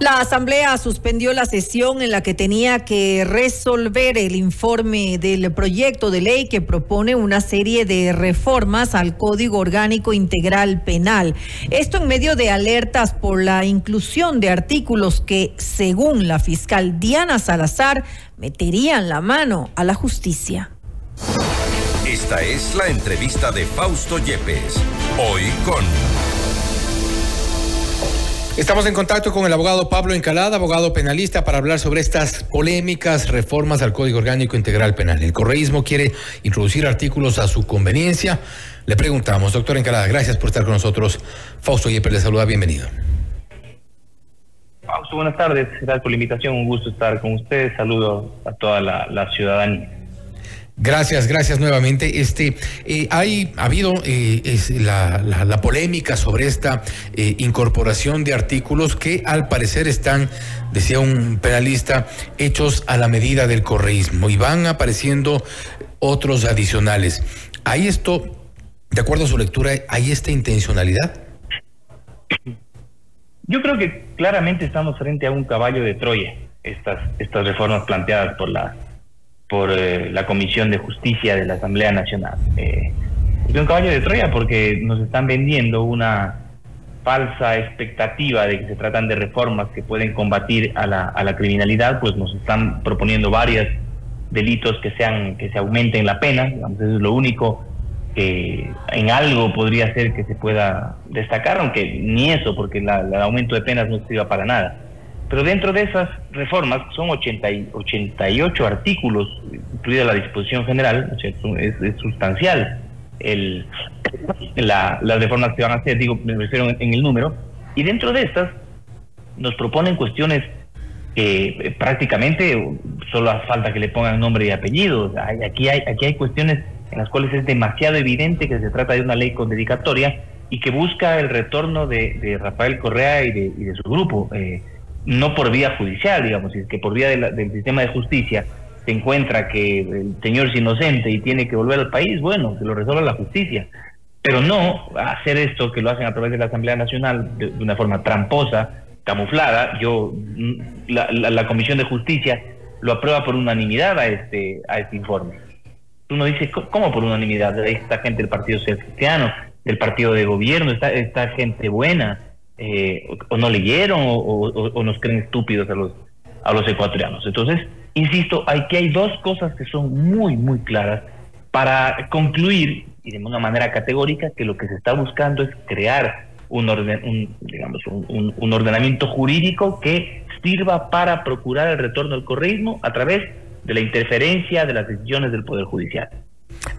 La Asamblea suspendió la sesión en la que tenía que resolver el informe del proyecto de ley que propone una serie de reformas al Código Orgánico Integral Penal. Esto en medio de alertas por la inclusión de artículos que, según la fiscal Diana Salazar, meterían la mano a la justicia. Esta es la entrevista de Fausto Yepes, hoy con... Estamos en contacto con el abogado Pablo Encalada, abogado penalista, para hablar sobre estas polémicas reformas al Código Orgánico Integral Penal. El correísmo quiere introducir artículos a su conveniencia. Le preguntamos, doctor Encalada, gracias por estar con nosotros. Fausto Yepes le saluda, bienvenido. Fausto, buenas tardes. Gracias por la invitación. Un gusto estar con ustedes. Saludo a toda la ciudadanía. Gracias, gracias nuevamente. Este, eh, hay ha habido eh, la, polémica sobre esta eh, incorporación de artículos que al parecer están, decía un penalista, hechos a la medida del correísmo y van apareciendo otros adicionales. ¿Hay esto, de acuerdo a su lectura, hay esta intencionalidad? Yo creo que claramente estamos frente a un caballo de Troya, estas, estas reformas planteadas por la por eh, la Comisión de Justicia de la Asamblea Nacional. Eh, es un caballo de Troya porque nos están vendiendo una falsa expectativa de que se tratan de reformas que pueden combatir a la, a la criminalidad, pues nos están proponiendo varios delitos que sean que se aumenten la pena, digamos, es lo único que en algo podría ser que se pueda destacar, aunque ni eso, porque el aumento de penas no sirva para nada. Pero dentro de esas reformas, son 80 y 88 artículos, incluida la disposición general, es, sustancial el, la, las reformas que van a hacer, digo, me refiero en, el número, y dentro de estas nos proponen cuestiones que eh, prácticamente solo hace falta que le pongan nombre y apellido. Aquí hay, aquí hay cuestiones en las cuales es demasiado evidente que se trata de una ley con dedicatoria y que busca el retorno de, Rafael Correa y de, y de su grupo. Eh, no por vía judicial, digamos, es que por vía del sistema de justicia se encuentra que el señor es inocente y tiene que volver al país, bueno, que lo resuelva la justicia. Pero no hacer esto que lo hacen a través de la Asamblea Nacional de, una forma tramposa, camuflada. Yo, mm, la, Comisión de Justicia lo aprueba por unanimidad a este, a este informe. Uno dice, ¿cómo por unanimidad? Esta gente del Partido Social Cristiano, del Partido de Gobierno, esta, esta gente buena, eh, o, no leyeron o, nos creen estúpidos a los, a los ecuatorianos. Entonces, insisto, aquí hay dos cosas que son muy, muy claras para concluir, y de una manera categórica, que lo que se está buscando es crear un, orden, digamos, un, un ordenamiento jurídico que sirva para procurar el retorno al correísmo a través de la interferencia de las decisiones del Poder Judicial.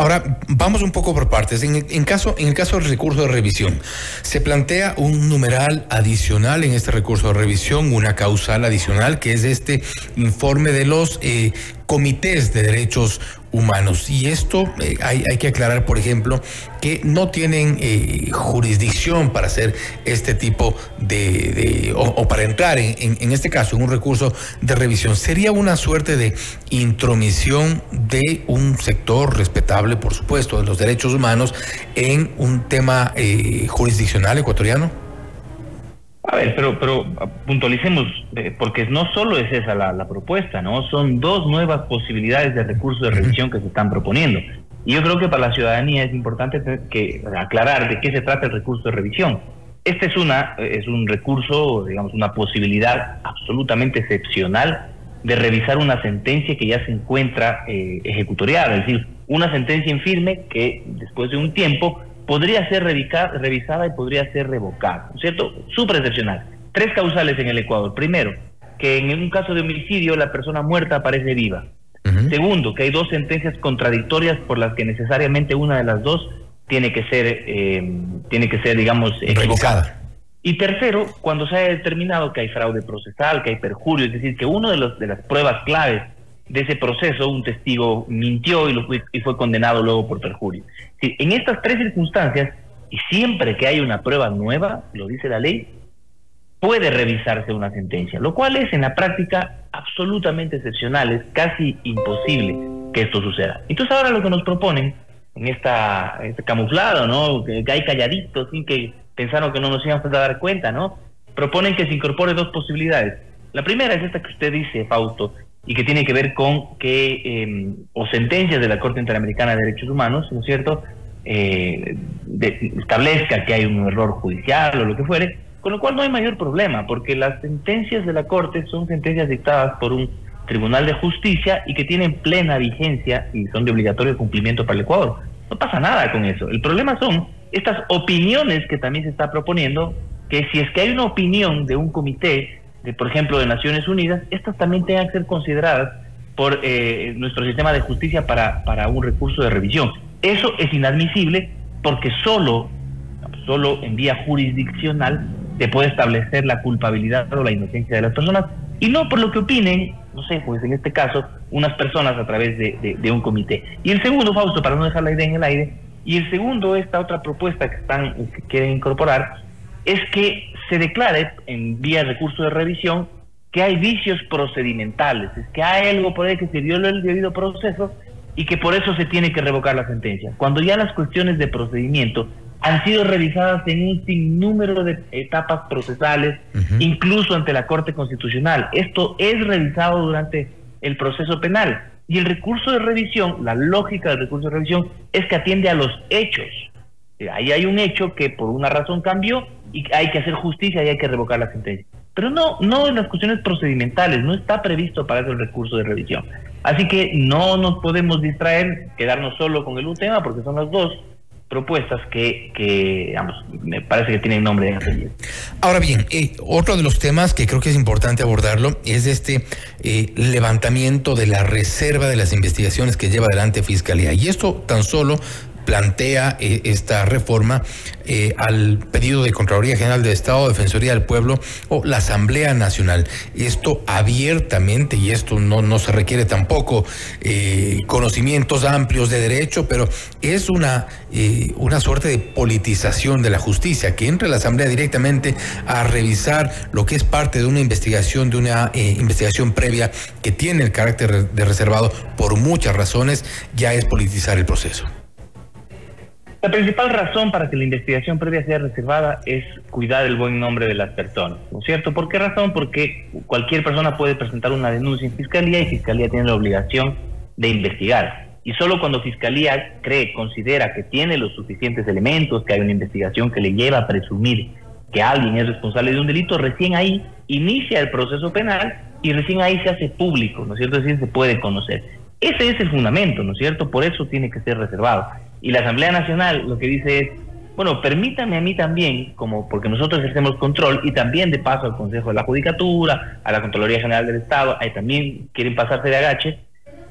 Ahora, vamos un poco por partes. En, caso, en el caso del recurso de revisión, se plantea un numeral adicional en este recurso de revisión, una causal adicional, que es este informe de los eh, comités de derechos humanos. Y esto eh, hay, hay, que aclarar, por ejemplo, que no tienen eh, jurisdicción para hacer este tipo de, o, para entrar en, en, este caso en un recurso de revisión. Sería una suerte de intromisión de un sector respetable, por supuesto, de los derechos humanos en un tema eh, jurisdiccional ecuatoriano. A ver, pero, pero puntualicemos, eh, porque no solo es esa la, propuesta, ¿no? Son dos nuevas posibilidades de recurso de revisión que se están proponiendo. Y yo creo que para la ciudadanía es importante que aclarar de qué se trata el recurso de revisión. Este es, una, es un recurso, digamos, una posibilidad absolutamente excepcional de revisar una sentencia que ya se encuentra eh, ejecutoriada, es decir, una sentencia en firme que después de un tiempo podría ser revisada y podría ser revocada, ¿cierto? Súper excepcional. Tres causales en el Ecuador. Primero, que en un caso de homicidio la persona muerta aparece viva. Segundo, que hay dos sentencias contradictorias por las que necesariamente una de las dos tiene que ser, eh, tiene que ser, digamos, revocada. Y tercero, cuando se haya determinado que hay fraude procesal, que hay perjurio, es decir, que una de, los, de las pruebas claves de ese proceso un testigo mintió y, fue condenado luego por perjurio. en estas tres circunstancias, y siempre que hay una prueba nueva, lo dice la ley, puede revisarse una sentencia, lo cual es en la práctica absolutamente excepcional, es casi imposible que esto suceda. Entonces ahora lo que nos proponen en esta este camuflado, ¿no? Que, hay calladitos, sin que pensaron que no nos íbamos a dar cuenta, ¿no? proponen que se incorpore dos posibilidades. La primera es esta que usted dice, Fausto, y que tiene que ver con que, eh, o sentencias de la Corte Interamericana de Derechos Humanos, ¿no es cierto?, eh, establezca que hay un error judicial o lo que fuere, con lo cual no hay mayor problema, porque las sentencias de la Corte son sentencias dictadas por un Tribunal de Justicia y que tienen plena vigencia y son de obligatorio cumplimiento para el Ecuador. No pasa nada con eso. El problema son estas opiniones que también se está proponiendo, que si es que hay una opinión de un comité, de, por ejemplo, de Naciones Unidas, estas también tengan que ser consideradas por eh, nuestro sistema de justicia para, para un recurso de revisión. Eso es inadmisible porque solo, solo en vía jurisdiccional se puede establecer la culpabilidad o la inocencia de las personas y no por lo que opinen, no sé, pues en este caso, unas personas a través de, un comité. Y el segundo, Fausto, para no dejar la idea en el aire, y el segundo, esta otra propuesta que están que quieren incorporar, es que se declare en vía recurso de revisión que hay vicios procedimentales, es que hay algo por ahí que se dio el debido proceso y que por eso se tiene que revocar la sentencia. Cuando ya las cuestiones de procedimiento han sido revisadas en un sinnúmero de etapas procesales, incluso ante la Corte Constitucional. Esto es revisado durante el proceso penal. Y el recurso de revisión, la lógica del recurso de revisión, es que atiende a los hechos. Ahí hay un hecho que por una razón cambió y hay que hacer justicia y hay que revocar la sentencia. Pero no, no en las cuestiones procedimentales, no está previsto para eso el recurso de revisión. Así que no nos podemos distraer, quedarnos solo con el un tema, porque son las dos propuestas que, que digamos, me parece que tienen nombre de Ahora bien, eh, otro de los temas que creo que es importante abordarlo es este eh, levantamiento de la reserva de las investigaciones que lleva adelante Fiscalía. Y esto tan solo plantea eh, esta reforma eh, al pedido de Contraloría General del Estado, Defensoría del Pueblo o la Asamblea Nacional. Esto abiertamente, y esto no, no se requiere tampoco eh, conocimientos amplios de derecho, pero es una, una suerte de politización de la justicia, que entre la Asamblea directamente a revisar lo que es parte de una investigación, de una investigación previa que tiene el carácter de reservado por muchas razones, ya es politizar el proceso. La principal razón para que la investigación previa sea reservada es cuidar el buen nombre de las personas, ¿no es cierto? ¿Por qué razón? Porque cualquier persona puede presentar una denuncia en fiscalía y fiscalía tiene la obligación de investigar. Y solo cuando fiscalía cree, considera que tiene los suficientes elementos, que hay una investigación que le lleva a presumir que alguien es responsable de un delito, recién ahí inicia el proceso penal y recién ahí se hace público, ¿no es cierto? Es decir, se puede conocer. Ese es el fundamento, ¿no es cierto? Por eso tiene que ser reservado. Y la Asamblea Nacional lo que dice es, bueno, permítame a mí también, como porque nosotros ejercemos control y también de paso al Consejo de la Judicatura, a la Contraloría General del Estado, ahí también quieren pasarse de agache,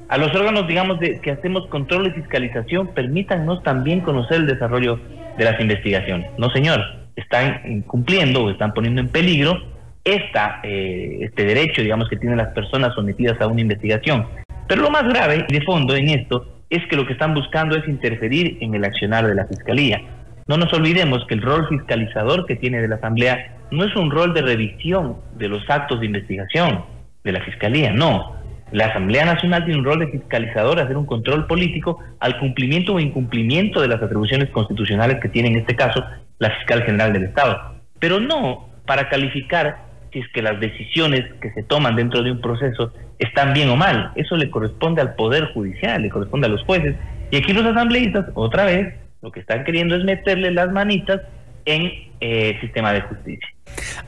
a los órganos, digamos, de, que hacemos control y fiscalización, permítannos también conocer el desarrollo de las investigaciones. No, señor, están incumpliendo o están poniendo en peligro esta, eh, este derecho, digamos, que tienen las personas sometidas a una investigación. Pero lo más grave de fondo en esto es que lo que están buscando es interferir en el accionar de la Fiscalía. No nos olvidemos que el rol fiscalizador que tiene de la Asamblea no es un rol de revisión de los actos de investigación de la Fiscalía, no. La Asamblea Nacional tiene un rol de fiscalizador, hacer un control político al cumplimiento o incumplimiento de las atribuciones constitucionales que tiene en este caso la Fiscal General del Estado, pero no para calificar si es que las decisiones que se toman dentro de un proceso están bien o mal. Eso le corresponde al Poder Judicial, le corresponde a los jueces. Y aquí los asambleístas, otra vez, lo que están queriendo es meterle las manitas en eh, el sistema de justicia.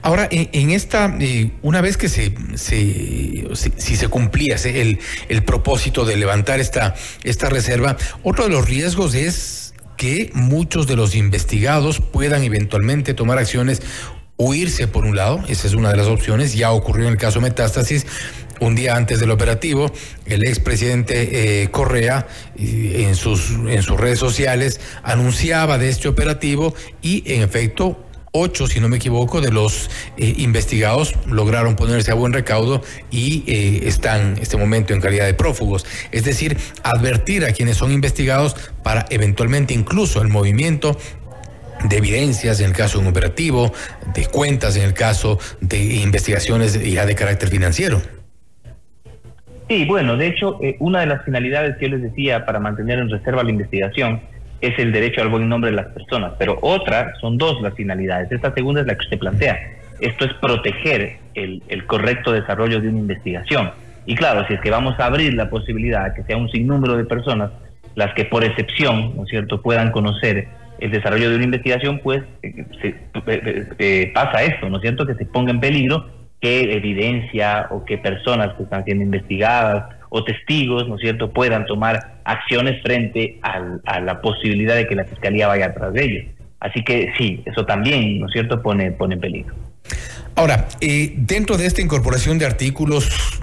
Ahora, en, esta, eh, una vez que se, se si, se cumplía el, el propósito de levantar esta, esta reserva, otro de los riesgos es que muchos de los investigados puedan eventualmente tomar acciones huirse por un lado, esa es una de las opciones, ya ocurrió en el caso Metástasis, un día antes del operativo, el expresidente eh, Correa en, sus, en sus redes sociales anunciaba de este operativo y en efecto ocho, si no me equivoco, de los eh, investigados lograron ponerse a buen recaudo y eh, están en este momento en calidad de prófugos. Es decir, advertir a quienes son investigados para eventualmente incluso el movimiento de evidencias en el caso de un operativo, de cuentas en el caso de investigaciones ya de carácter financiero. Sí, bueno, de hecho, eh, una de las finalidades que yo les decía para mantener en reserva la investigación es el derecho al buen nombre de las personas, pero otra son dos las finalidades. Esta segunda es la que usted plantea. esto es proteger el, correcto desarrollo de una investigación. Y claro, si es que vamos a abrir la posibilidad de que sea un sinnúmero de personas las que por excepción, ¿no cierto?, puedan conocer el desarrollo de una investigación, pues eh, eh, eh, pasa esto, ¿no es cierto?, que se ponga en peligro que evidencia o que personas que están siendo investigadas o testigos, ¿no es cierto?, puedan tomar acciones frente a la posibilidad de que la fiscalía vaya atrás de ellos. Así que sí, eso también, ¿no es cierto?, pone, pone en peligro. Ahora, dentro de esta incorporación de artículos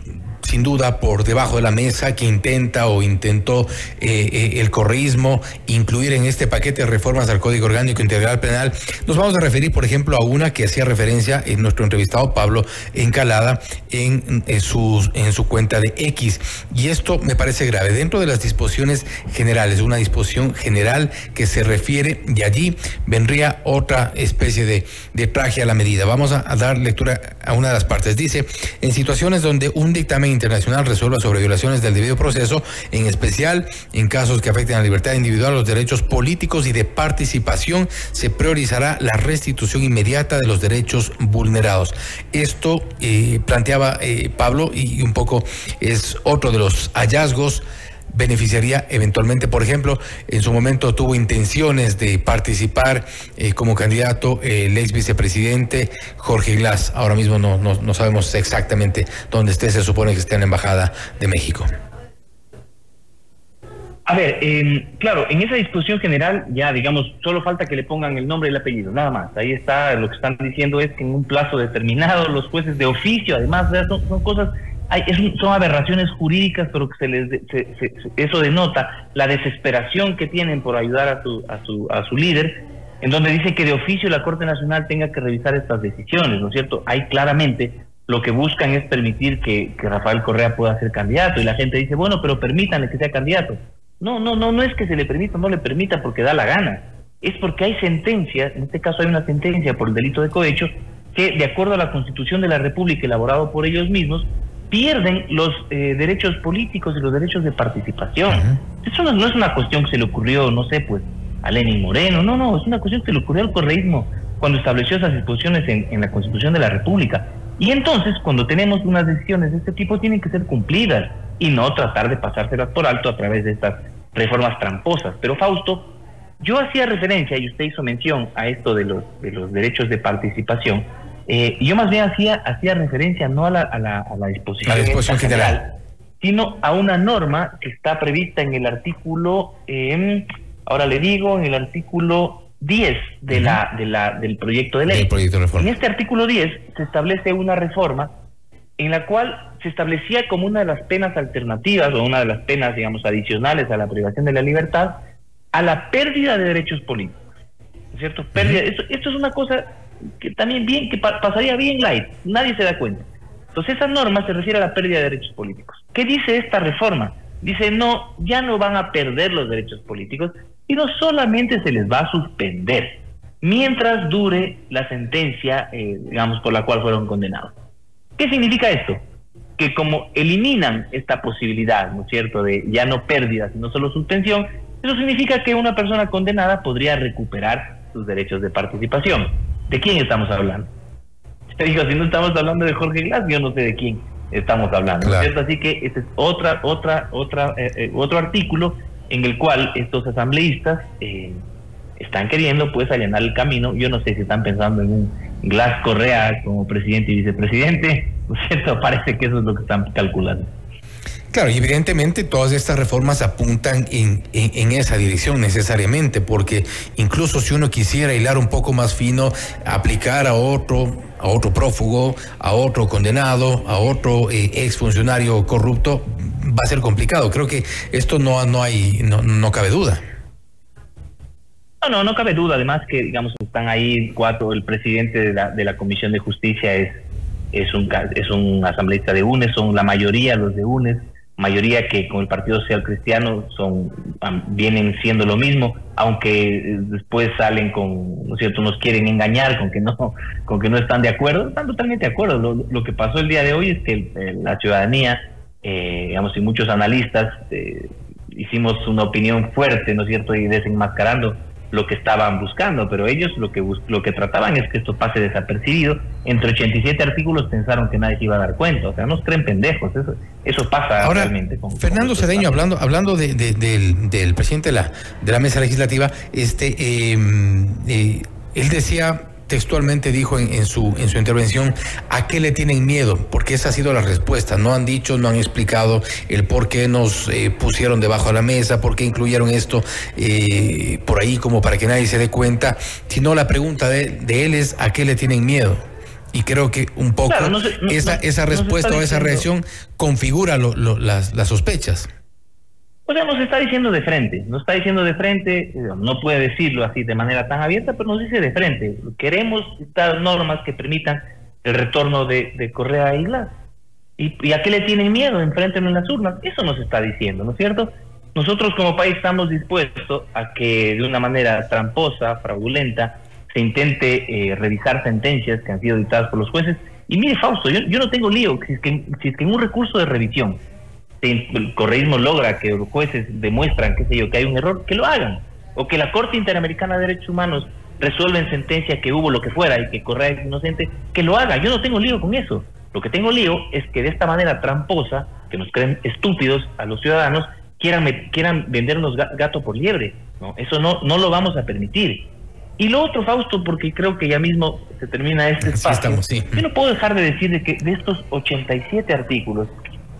sin duda por debajo de la mesa que intenta o intentó eh, eh, el correísmo incluir en este paquete de reformas al Código Orgánico Integral Penal. Nos vamos a referir, por ejemplo, a una que hacía referencia en nuestro entrevistado Pablo Encalada en, en su cuenta de X. Y esto me parece grave. Dentro de las disposiciones generales, una disposición general que se refiere, de allí vendría otra especie de, de traje a la medida. Vamos a, a dar lectura a una de las partes. Dice, en situaciones donde un dictamen internacional resuelva sobre violaciones del debido proceso, en especial en casos que afecten a la libertad individual, los derechos políticos y de participación, se priorizará la restitución inmediata de los derechos vulnerados. Esto eh, planteaba eh, Pablo y un poco es otro de los hallazgos beneficiaría eventualmente, por ejemplo, en su momento tuvo intenciones de participar eh, como candidato el ex vicepresidente Jorge Glass. Ahora mismo no, no, sabemos exactamente dónde esté, se supone que está en la Embajada de México. A ver, eh, claro, en esa discusión general ya, digamos, solo falta que le pongan el nombre y el apellido, nada más. Ahí está, lo que están diciendo es que en un plazo determinado los jueces de oficio, además, son cosas son aberraciones jurídicas, pero que se les eso denota la desesperación que tienen por ayudar a su, a su, a su líder, en donde dice que de oficio la Corte Nacional tenga que revisar estas decisiones, ¿no es cierto? Ahí claramente lo que buscan es permitir que, Rafael Correa pueda ser candidato y la gente dice, bueno, pero permítanle que sea candidato. No, no, no, no es que se le permita, no le permita porque da la gana. Es porque hay sentencias, en este caso hay una sentencia por el delito de cohecho, que de acuerdo a la Constitución de la República elaborado por ellos mismos, pierden los eh, derechos políticos y los derechos de participación. Eso no, es una cuestión que se le ocurrió, no sé, pues, a Lenin Moreno, no, no, es una cuestión que se le ocurrió al correísmo cuando estableció esas disposiciones en, en la Constitución de la República. Y entonces, cuando tenemos unas decisiones de este tipo, tienen que ser cumplidas y no tratar de pasárselas por alto a través de estas reformas tramposas. Pero Fausto, yo hacía referencia, y usted hizo mención a esto de los, de los derechos de participación, eh, yo más bien hacía, hacía referencia no a la, a la, a la disposición, general, sino a una norma que está prevista en el artículo, eh, ahora le digo, en el artículo 10 de la, de la, del proyecto de ley. en este artículo 10 se establece una reforma en la cual se establecía como una de las penas alternativas o una de las penas, digamos, adicionales a la privación de la libertad, a la pérdida de derechos políticos. ¿Cierto? Pérdida, esto, esto es una cosa que también bien, que pasaría bien light, nadie se da cuenta. Entonces esa norma se refiere a la pérdida de derechos políticos. ¿Qué dice esta reforma? Dice, no, ya no van a perder los derechos políticos, sino solamente se les va a suspender mientras dure la sentencia, eh, digamos, por la cual fueron condenados. ¿Qué significa esto? Que como eliminan esta posibilidad, ¿no es cierto?, de ya no pérdida, sino solo suspensión, eso significa que una persona condenada podría recuperar sus derechos de participación. ¿De quién estamos hablando? Te digo, si no estamos hablando de Jorge Glass, yo no sé de quién estamos hablando. ¿cierto? Así que este es otra, otra, otra, eh, eh, otro artículo en el cual estos asambleístas eh, están queriendo pues allanar el camino. Yo no sé si están pensando en un Glass Correa como presidente y vicepresidente, ¿no es cierto? Parece que eso es lo que están calculando. Claro, y evidentemente todas estas reformas apuntan en, esa dirección necesariamente, porque incluso si uno quisiera hilar un poco más fino, aplicar a otro, a otro prófugo, a otro condenado, a otro eh, exfuncionario corrupto, va a ser complicado. Creo que esto no, no hay, no, no cabe duda. No, no, no cabe duda. Además que, digamos, están ahí cuatro, el presidente de la, de la Comisión de Justicia es, es, un, es un asambleísta de UNES, son la mayoría los de UNES mayoría que con el Partido Social Cristiano son vienen siendo lo mismo, aunque eh, después salen con, ¿no es cierto?, nos quieren engañar con que no con que no están de acuerdo, están totalmente de acuerdo. Lo, que pasó el día de hoy es que la ciudadanía, eh, digamos, y muchos analistas eh, hicimos una opinión fuerte, ¿no es cierto?, y desenmascarando lo que estaban buscando, pero ellos lo que lo que trataban es que esto pase desapercibido. Entre 87 artículos pensaron que nadie se iba a dar cuenta, o sea, nos creen pendejos, eso, eso pasa realmente. Con, Fernando Cedeño, hablando, hablando de, del, presidente de la, de la mesa legislativa, este, em, eh, él decía textualmente dijo en, su, en su intervención, ¿a qué le tienen miedo? Porque esa ha sido la respuesta. No han dicho, no han explicado el por qué nos eh, pusieron debajo de la mesa, por qué incluyeron esto eh, por ahí como para que nadie se dé cuenta, sino la pregunta de, él es, ¿a qué le tienen miedo? Y creo que un poco esa, esa respuesta o esa reacción configura las, las sospechas. O sea, nos está diciendo de frente, nos está diciendo de frente, no puede decirlo así de manera tan abierta, pero nos dice de frente, queremos estas normas que permitan el retorno de, Correa a Islas. ¿Y, a qué le tienen miedo? Enfrenten en las urnas. Eso nos está diciendo, ¿no es cierto? Nosotros como país estamos dispuestos a que de una manera tramposa, fraudulenta, se intente eh, revisar sentencias que han sido dictadas por los jueces. Y mire, Fausto, yo, yo no tengo lío, si si es que en un recurso de revisión el correísmo logra que los jueces demuestran, qué sé yo, que hay un error, que lo hagan. O que la Corte Interamericana de Derechos Humanos resuelva en sentencia que hubo lo que fuera y que Correa es inocente, que lo haga. Yo no tengo lío con eso. Lo que tengo lío es que de esta manera tramposa, que nos creen estúpidos a los ciudadanos, quieran, quieran vendernos gato por liebre. ¿no? Eso no, no lo vamos a permitir. Y lo otro, Fausto, porque creo que ya mismo se termina este espacio. Yo no puedo dejar de decir de que de estos 87 artículos,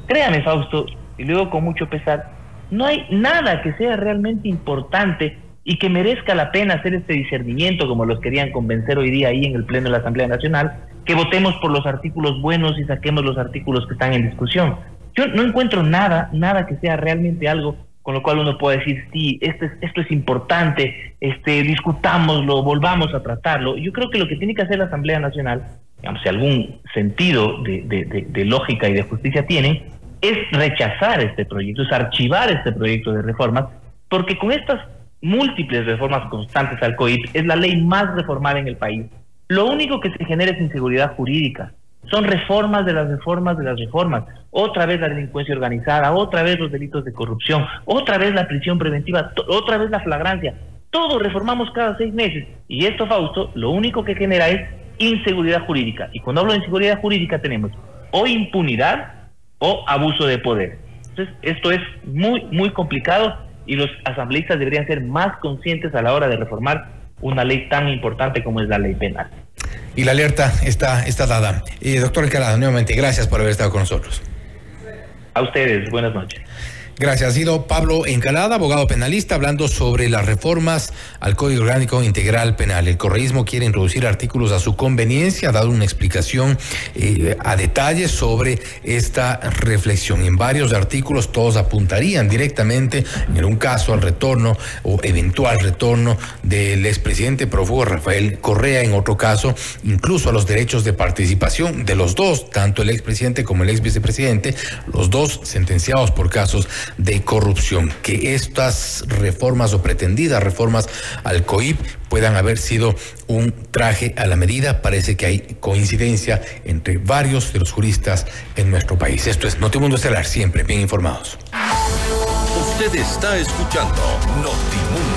Créame, Fausto, y luego con mucho pesar, no hay nada que sea realmente importante y que merezca la pena hacer este discernimiento como los querían convencer hoy día ahí en el Pleno de la Asamblea Nacional, que votemos por los artículos buenos y saquemos los artículos que están en discusión. Yo no encuentro nada, nada que sea realmente algo con lo cual uno pueda decir, sí, esto es, esto es importante, este, discutámoslo, volvamos a tratarlo. Yo creo que lo que tiene que hacer la Asamblea Nacional, digamos, si algún sentido de, de lógica y de justicia tiene, es rechazar este proyecto, es archivar este proyecto de reformas, porque con estas múltiples reformas constantes al COIP es la ley más reformada en el país. Lo único que se genera es inseguridad jurídica. Son reformas de las reformas de las reformas. Otra vez la delincuencia organizada, otra vez los delitos de corrupción, otra vez la prisión preventiva, otra vez la flagrancia. Todo reformamos cada seis meses. Y esto, Fausto, lo único que genera es inseguridad jurídica. Y cuando hablo de inseguridad jurídica tenemos o impunidad o abuso de poder. Entonces, esto es muy, muy complicado y los asambleístas deberían ser más conscientes a la hora de reformar una ley tan importante como es la ley penal. Y la alerta está, está dada. Y doctor Encalada, nuevamente, gracias por haber estado con nosotros. A ustedes, buenas noches. Gracias. Ha sido Pablo Encalada, abogado penalista, hablando sobre las reformas al Código Orgánico Integral Penal. El correísmo quiere introducir artículos a su conveniencia, ha dado una explicación eh, a detalle sobre esta reflexión. En varios artículos todos apuntarían directamente, en un caso, al retorno o eventual retorno del expresidente prófugo Rafael Correa, en otro caso, incluso a los derechos de participación de los dos, tanto el expresidente como el ex vicepresidente, los dos sentenciados por casos de corrupción. Que estas reformas o pretendidas reformas al COIP puedan haber sido un traje a la medida. Parece que hay coincidencia entre varios de los juristas en nuestro país. Esto es Notimundo Estelar, siempre bien informados. Usted está escuchando Notimundo